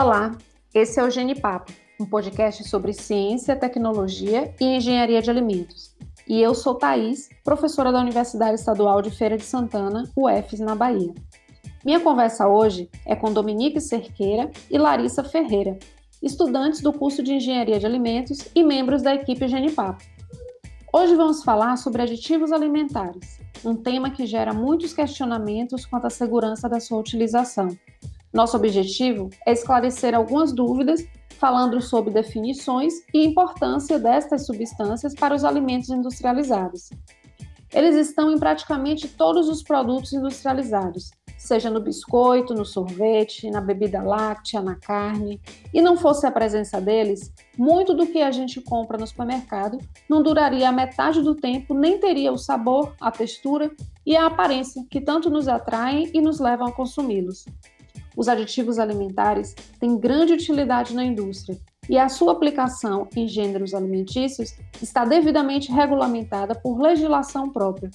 Olá, esse é o Genipapo, um podcast sobre ciência, tecnologia e engenharia de alimentos. E eu sou Thaís, professora da Universidade Estadual de Feira de Santana, UFES, na Bahia. Minha conversa hoje é com Dominique Cerqueira e Larissa Ferreira, estudantes do curso de Engenharia de Alimentos e membros da equipe Genipapo. Hoje vamos falar sobre aditivos alimentares, um tema que gera muitos questionamentos quanto à segurança da sua utilização. Nosso objetivo é esclarecer algumas dúvidas, falando sobre definições e importância destas substâncias para os alimentos industrializados. Eles estão em praticamente todos os produtos industrializados, seja no biscoito, no sorvete, na bebida láctea, na carne. E não fosse a presença deles, muito do que a gente compra no supermercado não duraria a metade do tempo, nem teria o sabor, a textura e a aparência que tanto nos atraem e nos levam a consumi-los. Os aditivos alimentares têm grande utilidade na indústria e a sua aplicação em gêneros alimentícios está devidamente regulamentada por legislação própria,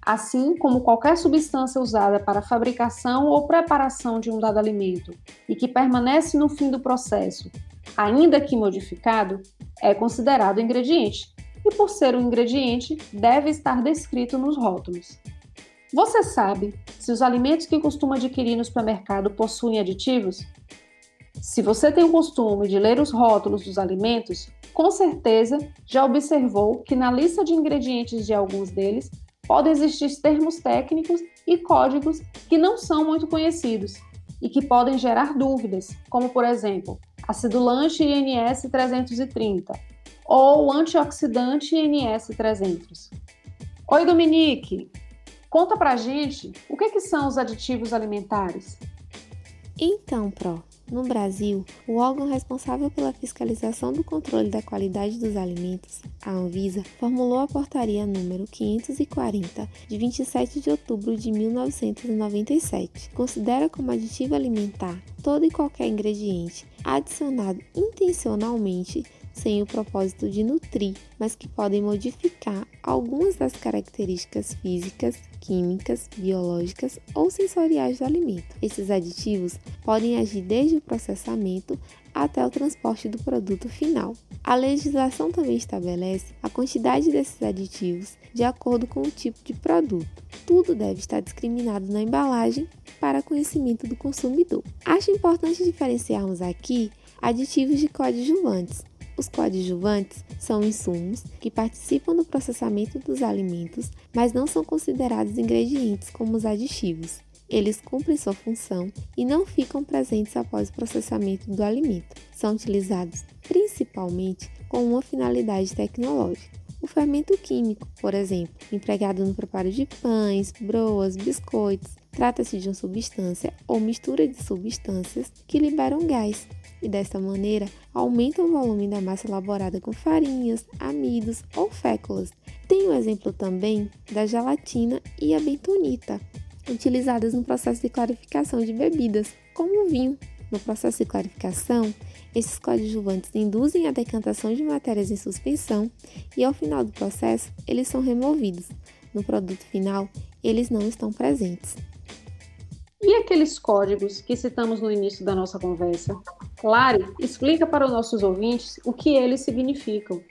assim como qualquer substância usada para fabricação ou preparação de um dado alimento e que permanece no fim do processo, ainda que modificado, é considerado ingrediente e, por ser um ingrediente, deve estar descrito nos rótulos. Você sabe se os alimentos que costuma adquirir no supermercado possuem aditivos? Se você tem o costume de ler os rótulos dos alimentos, com certeza já observou que na lista de ingredientes de alguns deles podem existir termos técnicos e códigos que não são muito conhecidos e que podem gerar dúvidas, como por exemplo, acidulante INS 330 ou antioxidante INS 300. Oi, Dominique! Conta pra gente o que, que são os aditivos alimentares. Então, Pro, no Brasil, o órgão responsável pela fiscalização do controle da qualidade dos alimentos, a Anvisa, formulou a portaria número 540 de 27 de outubro de 1997. Considera como aditivo alimentar todo e qualquer ingrediente adicionado intencionalmente sem o propósito de nutrir, mas que podem modificar algumas das características físicas, químicas, biológicas ou sensoriais do alimento. Esses aditivos podem agir desde o processamento até o transporte do produto final. A legislação também estabelece a quantidade desses aditivos de acordo com o tipo de produto. Tudo deve estar discriminado na embalagem para conhecimento do consumidor. Acho importante diferenciarmos aqui aditivos de coadjuvantes, os coadjuvantes são insumos que participam do processamento dos alimentos, mas não são considerados ingredientes como os aditivos. Eles cumprem sua função e não ficam presentes após o processamento do alimento. São utilizados principalmente com uma finalidade tecnológica. O fermento químico, por exemplo, empregado no preparo de pães, broas, biscoitos, trata-se de uma substância ou mistura de substâncias que liberam gás, e desta maneira aumentam o volume da massa elaborada com farinhas, amidos ou féculas. Tem o um exemplo também da gelatina e a bentonita, utilizadas no processo de clarificação de bebidas, como o vinho. No processo de clarificação, esses coadjuvantes induzem a decantação de matérias em suspensão e, ao final do processo, eles são removidos. No produto final, eles não estão presentes. E aqueles códigos que citamos no início da nossa conversa? Claro, explica para os nossos ouvintes o que eles significam.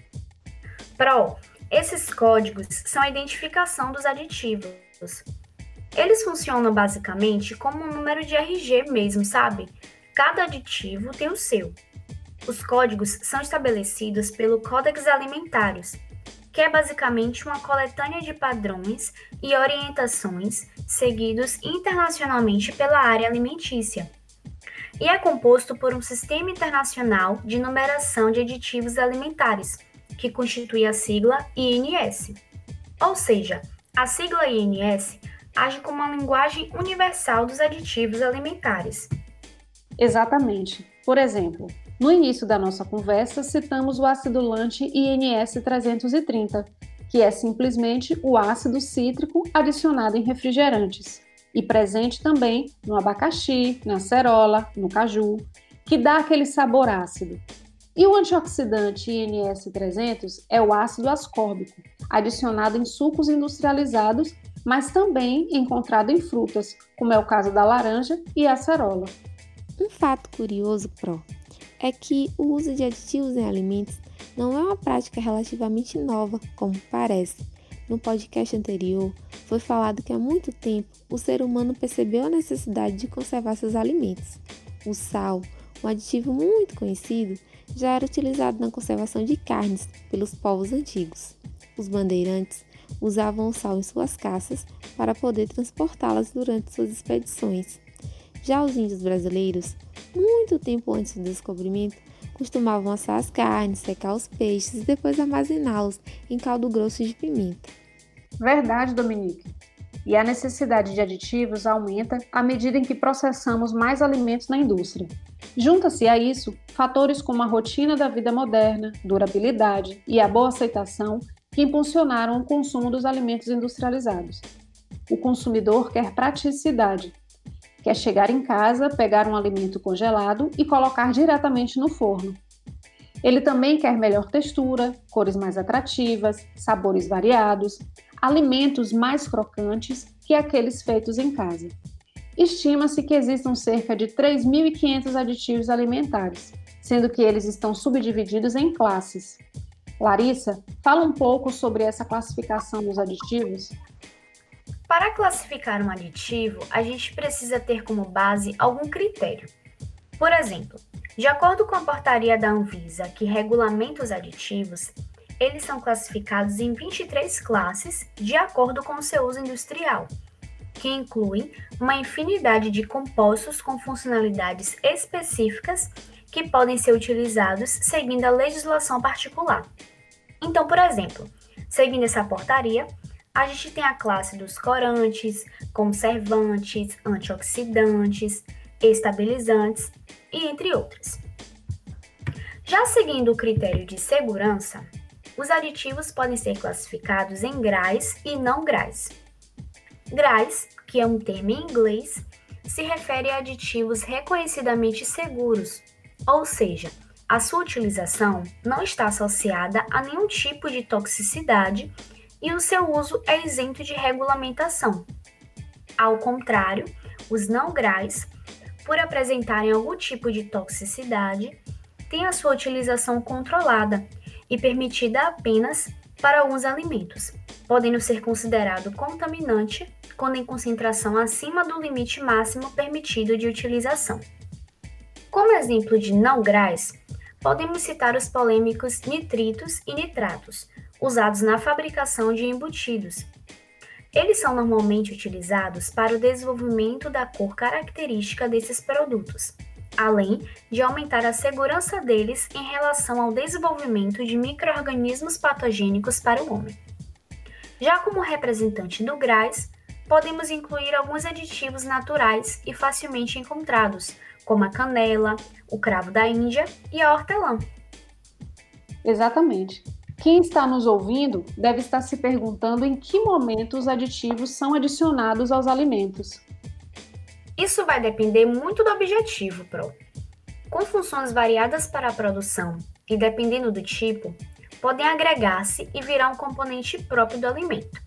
Pro, esses códigos são a identificação dos aditivos. Eles funcionam basicamente como um número de RG mesmo, sabe? Cada aditivo tem o seu. Os códigos são estabelecidos pelo Codex Alimentários, que é basicamente uma coletânea de padrões e orientações seguidos internacionalmente pela área alimentícia, e é composto por um sistema internacional de numeração de aditivos alimentares, que constitui a sigla INS. Ou seja, a sigla INS age como uma linguagem universal dos aditivos alimentares. Exatamente. Por exemplo, no início da nossa conversa, citamos o acidulante INS 330, que é simplesmente o ácido cítrico adicionado em refrigerantes e presente também no abacaxi, na acerola, no caju, que dá aquele sabor ácido. E o antioxidante INS 300 é o ácido ascórbico, adicionado em sucos industrializados, mas também encontrado em frutas, como é o caso da laranja e a acerola. Um fato curioso, Pro, é que o uso de aditivos em alimentos não é uma prática relativamente nova, como parece. No podcast anterior, foi falado que há muito tempo o ser humano percebeu a necessidade de conservar seus alimentos. O sal, um aditivo muito conhecido, já era utilizado na conservação de carnes pelos povos antigos. Os bandeirantes usavam o sal em suas caças para poder transportá-las durante suas expedições. Já os índios brasileiros, muito tempo antes do descobrimento, costumavam assar as carnes, secar os peixes e depois armazená-los em caldo grosso de pimenta. Verdade, Dominique. E a necessidade de aditivos aumenta à medida em que processamos mais alimentos na indústria. Junta-se a isso fatores como a rotina da vida moderna, durabilidade e a boa aceitação que impulsionaram o consumo dos alimentos industrializados. O consumidor quer praticidade, quer chegar em casa, pegar um alimento congelado e colocar diretamente no forno. Ele também quer melhor textura, cores mais atrativas, sabores variados, alimentos mais crocantes que aqueles feitos em casa. Estima-se que existam cerca de 3.500 aditivos alimentares, sendo que eles estão subdivididos em classes. Larissa, fala um pouco sobre essa classificação dos aditivos. Para classificar um aditivo, a gente precisa ter como base algum critério. Por exemplo, de acordo com a portaria da Anvisa, que regulamenta os aditivos, eles são classificados em 23 classes de acordo com o seu uso industrial, que incluem uma infinidade de compostos com funcionalidades específicas que podem ser utilizados seguindo a legislação particular. Então, por exemplo, seguindo essa portaria, a gente tem a classe dos corantes, conservantes, antioxidantes, estabilizantes e entre outras. Já seguindo o critério de segurança, os aditivos podem ser classificados em GRAs e não GRAs. GRAs, que é um termo em inglês, se refere a aditivos reconhecidamente seguros, ou seja, a sua utilização não está associada a nenhum tipo de toxicidade e o seu uso é isento de regulamentação. Ao contrário, os não GRAs por apresentarem algum tipo de toxicidade, têm a sua utilização controlada e permitida apenas para alguns alimentos, podendo ser considerado contaminante quando em concentração acima do limite máximo permitido de utilização. Como exemplo de não grás, podemos citar os polêmicos nitritos e nitratos, usados na fabricação de embutidos, eles são normalmente utilizados para o desenvolvimento da cor característica desses produtos, além de aumentar a segurança deles em relação ao desenvolvimento de microorganismos patogênicos para o homem. Já como representante do GRAS, podemos incluir alguns aditivos naturais e facilmente encontrados, como a canela, o cravo da Índia e a hortelã. Exatamente. Quem está nos ouvindo deve estar se perguntando em que momento os aditivos são adicionados aos alimentos. Isso vai depender muito do objetivo, Pro. Com funções variadas para a produção e dependendo do tipo, podem agregar-se e virar um componente próprio do alimento.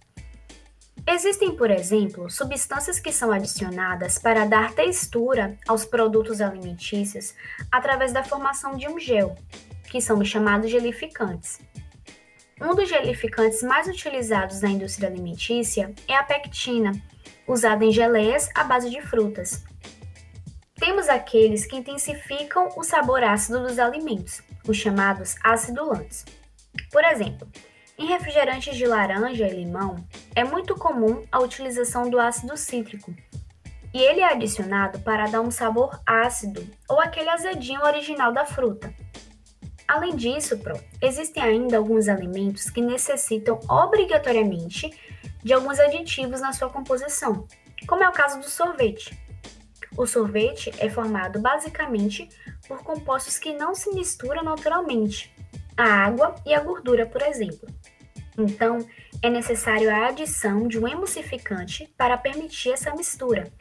Existem, por exemplo, substâncias que são adicionadas para dar textura aos produtos alimentícios através da formação de um gel, que são chamados gelificantes. Um dos gelificantes mais utilizados na indústria alimentícia é a pectina, usada em geleias à base de frutas. Temos aqueles que intensificam o sabor ácido dos alimentos, os chamados acidulantes. Por exemplo, em refrigerantes de laranja e limão, é muito comum a utilização do ácido cítrico, e ele é adicionado para dar um sabor ácido ou aquele azedinho original da fruta. Além disso, Pro, existem ainda alguns alimentos que necessitam obrigatoriamente de alguns aditivos na sua composição, como é o caso do sorvete. O sorvete é formado basicamente por compostos que não se misturam naturalmente, a água e a gordura, por exemplo. Então, é necessário a adição de um emulsificante para permitir essa mistura,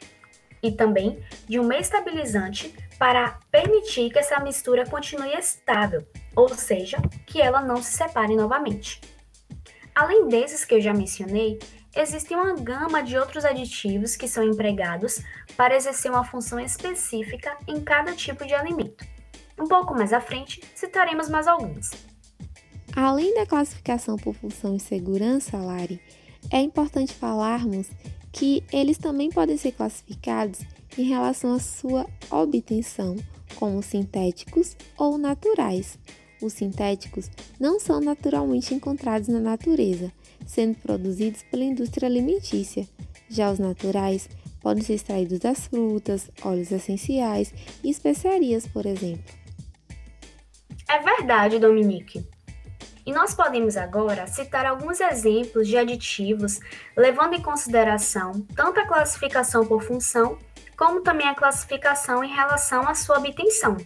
e também de um estabilizante para permitir que essa mistura continue estável, ou seja, que ela não se separe novamente. Além desses que eu já mencionei, existe uma gama de outros aditivos que são empregados para exercer uma função específica em cada tipo de alimento. Um pouco mais à frente, citaremos mais alguns. Além da classificação por função e segurança, Lari, é importante falarmos que eles também podem ser classificados em relação à sua obtenção, como sintéticos ou naturais. Os sintéticos não são naturalmente encontrados na natureza, sendo produzidos pela indústria alimentícia. Já os naturais podem ser extraídos das frutas, óleos essenciais e especiarias, por exemplo. É verdade, Dominique. E nós podemos agora citar alguns exemplos de aditivos, levando em consideração tanto a classificação por função, como também a classificação em relação à sua obtenção.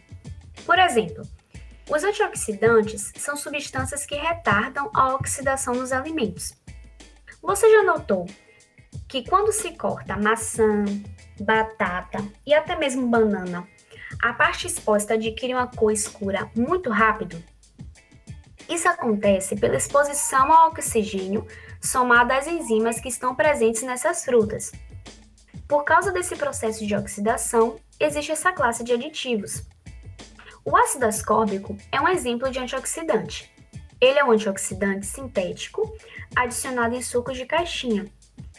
Por exemplo, os antioxidantes são substâncias que retardam a oxidação dos alimentos. Você já notou que quando se corta maçã, batata e até mesmo banana, a parte exposta adquire uma cor escura muito rápido? Isso acontece pela exposição ao oxigênio somada às enzimas que estão presentes nessas frutas. Por causa desse processo de oxidação, existe essa classe de aditivos. O ácido ascórbico é um exemplo de antioxidante. Ele é um antioxidante sintético adicionado em sucos de caixinha,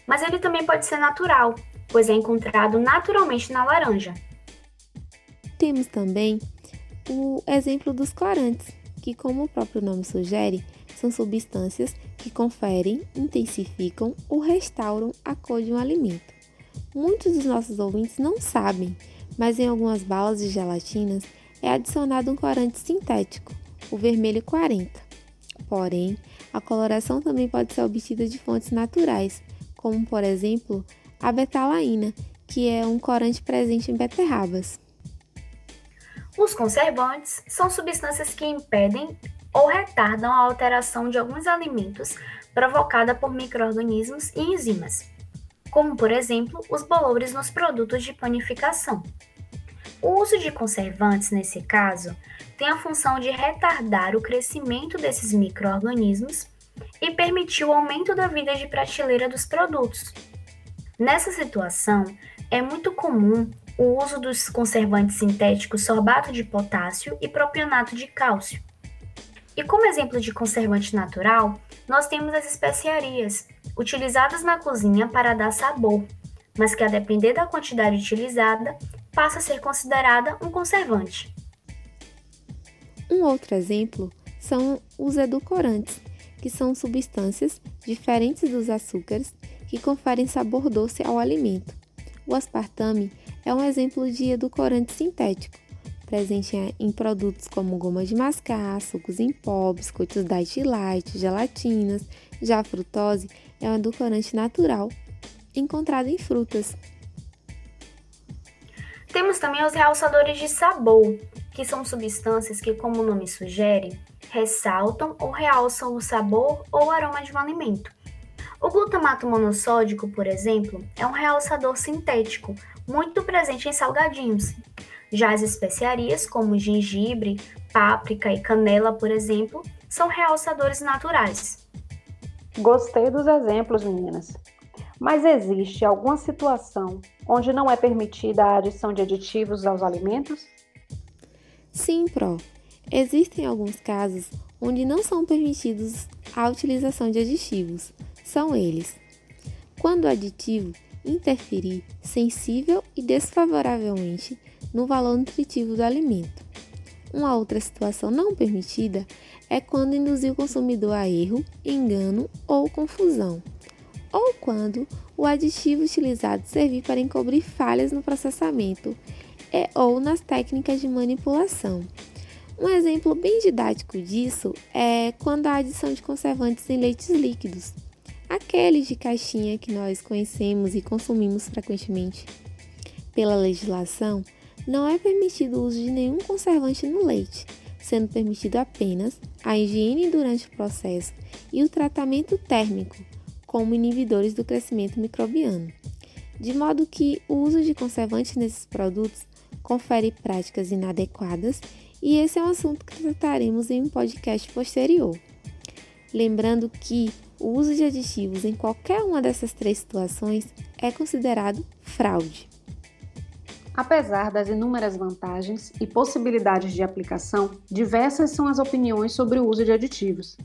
mas ele também pode ser natural, pois é encontrado naturalmente na laranja. Temos também o exemplo dos corantes, que, como o próprio nome sugere, são substâncias que conferem, intensificam ou restauram a cor de um alimento. Muitos dos nossos ouvintes não sabem, mas em algumas balas de gelatinas é adicionado um corante sintético, o vermelho 40. Porém, a coloração também pode ser obtida de fontes naturais, como por exemplo a betalaína, que é um corante presente em beterrabas. Os conservantes são substâncias que impedem ou retardam a alteração de alguns alimentos provocada por microrganismos e enzimas, como por exemplo os bolores nos produtos de panificação. O uso de conservantes, nesse caso, tem a função de retardar o crescimento desses microrganismos e permitir o aumento da vida de prateleira dos produtos. Nessa situação, é muito comum o uso dos conservantes sintéticos sorbato de potássio e propionato de cálcio. E como exemplo de conservante natural, nós temos as especiarias, utilizadas na cozinha para dar sabor, mas que a depender da quantidade utilizada, passa a ser considerada um conservante. Um outro exemplo são os edulcorantes, que são substâncias diferentes dos açúcares que conferem sabor doce ao alimento. O aspartame é um exemplo de edulcorante sintético, presente em produtos como goma de mascar, sucos em pó, biscoitos diet light, gelatinas. Já a frutose é um edulcorante natural, encontrado em frutas. Temos também os realçadores de sabor, que são substâncias que, como o nome sugere, ressaltam ou realçam o sabor ou aroma de um alimento. O glutamato monossódico, por exemplo, é um realçador sintético muito presente em salgadinhos. Já as especiarias, como gengibre, páprica e canela, por exemplo, são realçadores naturais. Gostei dos exemplos, meninas. Mas existe alguma situação onde não é permitida a adição de aditivos aos alimentos? Sim, Pro. Existem alguns casos onde não são permitidos a utilização de aditivos. São eles: quando o aditivo interferir sensível e desfavoravelmente no valor nutritivo do alimento. Uma outra situação não permitida é quando induzir o consumidor a erro, engano ou confusão, ou quando o aditivo utilizado servir para encobrir falhas no processamento e, ou nas técnicas de manipulação. Um exemplo bem didático disso é quando a adição de conservantes em leites líquidos, aqueles de caixinha que nós conhecemos e consumimos frequentemente. Pela legislação, não é permitido o uso de nenhum conservante no leite, sendo permitido apenas a higiene durante o processo e o tratamento térmico, como inibidores do crescimento microbiano. De modo que o uso de conservantes nesses produtos confere práticas inadequadas, e esse é um assunto que trataremos em um podcast posterior. Lembrando que o uso de aditivos em qualquer uma dessas três situações é considerado fraude. Apesar das inúmeras vantagens e possibilidades de aplicação, diversas são as opiniões sobre o uso de aditivos.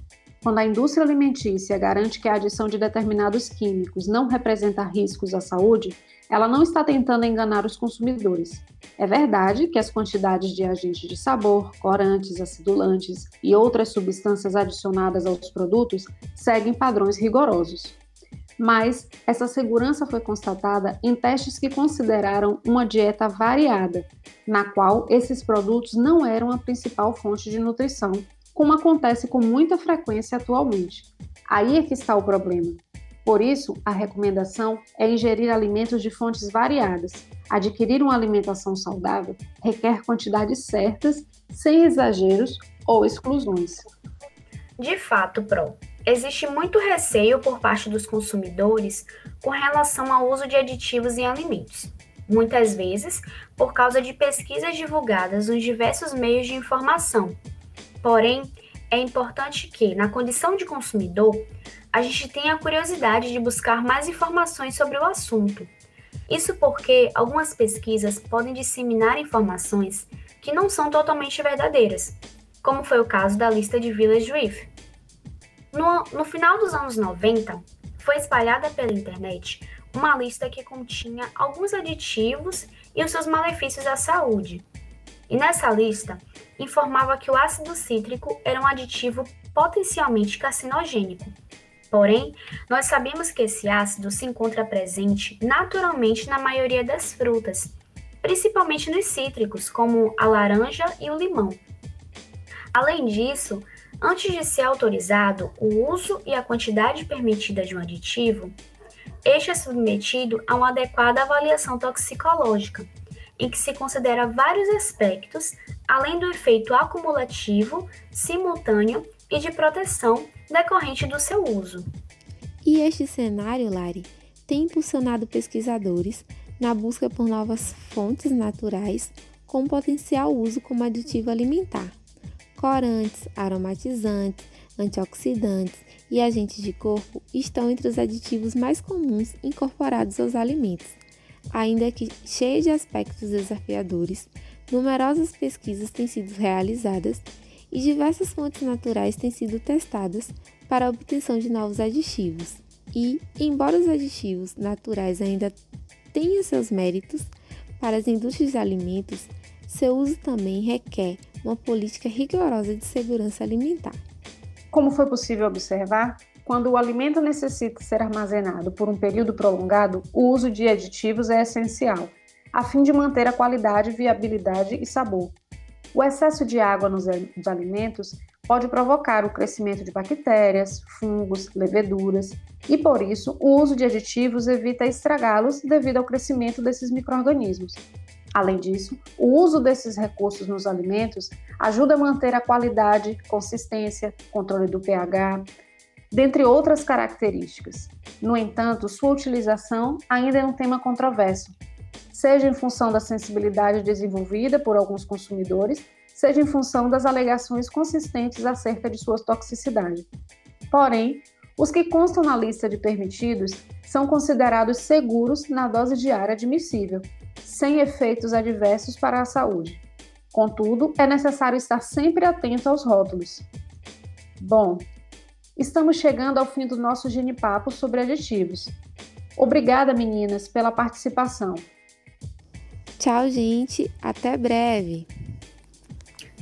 Quando a indústria alimentícia garante que a adição de determinados químicos não representa riscos à saúde, ela não está tentando enganar os consumidores. É verdade que as quantidades de agentes de sabor, corantes, acidulantes e outras substâncias adicionadas aos produtos seguem padrões rigorosos mas essa segurança foi constatada em testes que consideraram uma dieta variada, na qual esses produtos não eram a principal fonte de nutrição, como acontece com muita frequência atualmente. Aí é que está o problema. Por isso, a recomendação é ingerir alimentos de fontes variadas. Adquirir uma alimentação saudável requer quantidades certas, sem exageros ou exclusões. De fato, Pro, Existe muito receio por parte dos consumidores com relação ao uso de aditivos em alimentos, muitas vezes por causa de pesquisas divulgadas nos diversos meios de informação. Porém, é importante que, na condição de consumidor, a gente tenha a curiosidade de buscar mais informações sobre o assunto. Isso porque algumas pesquisas podem disseminar informações que não são totalmente verdadeiras, como foi o caso da lista de Village Reef, no, no final dos anos 90, foi espalhada pela internet uma lista que continha alguns aditivos e os seus malefícios à saúde. E nessa lista, informava que o ácido cítrico era um aditivo potencialmente carcinogênico. Porém, nós sabemos que esse ácido se encontra presente naturalmente na maioria das frutas, principalmente nos cítricos, como a laranja e o limão. Além disso, Antes de ser autorizado o uso e a quantidade permitida de um aditivo, este é submetido a uma adequada avaliação toxicológica, em que se considera vários aspectos, além do efeito acumulativo, simultâneo e de proteção decorrente do seu uso. E este cenário, Lari, tem impulsionado pesquisadores na busca por novas fontes naturais com potencial uso como aditivo alimentar Corantes, aromatizantes, antioxidantes e agentes de corpo estão entre os aditivos mais comuns incorporados aos alimentos. Ainda que cheia de aspectos desafiadores, numerosas pesquisas têm sido realizadas e diversas fontes naturais têm sido testadas para a obtenção de novos aditivos. E, embora os aditivos naturais ainda tenham seus méritos para as indústrias de alimentos, seu uso também requer uma política rigorosa de segurança alimentar. Como foi possível observar, quando o alimento necessita ser armazenado por um período prolongado, o uso de aditivos é essencial, a fim de manter a qualidade, viabilidade e sabor. O excesso de água nos alimentos pode provocar o crescimento de bactérias, fungos, leveduras, e por isso o uso de aditivos evita estragá-los devido ao crescimento desses microrganismos. Além disso, o uso desses recursos nos alimentos ajuda a manter a qualidade, consistência, controle do pH, dentre outras características. No entanto, sua utilização ainda é um tema controverso, seja em função da sensibilidade desenvolvida por alguns consumidores, seja em função das alegações consistentes acerca de sua toxicidade. Porém, os que constam na lista de permitidos são considerados seguros na dose diária admissível sem efeitos adversos para a saúde. Contudo, é necessário estar sempre atento aos rótulos. Bom, estamos chegando ao fim do nosso genipapo sobre aditivos. Obrigada, meninas, pela participação. Tchau, gente. Até breve.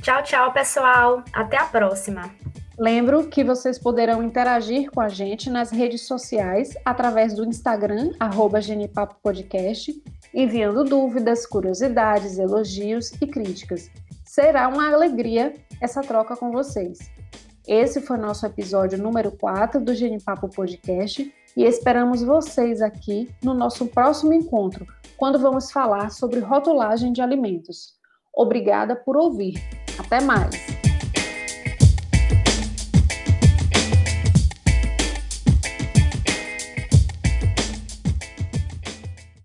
Tchau, tchau, pessoal. Até a próxima. Lembro que vocês poderão interagir com a gente nas redes sociais através do Instagram, arroba Genipapo Podcast, enviando dúvidas, curiosidades, elogios e críticas. Será uma alegria essa troca com vocês. Esse foi nosso episódio número 4 do Genipapo Podcast e esperamos vocês aqui no nosso próximo encontro, quando vamos falar sobre rotulagem de alimentos. Obrigada por ouvir. Até mais!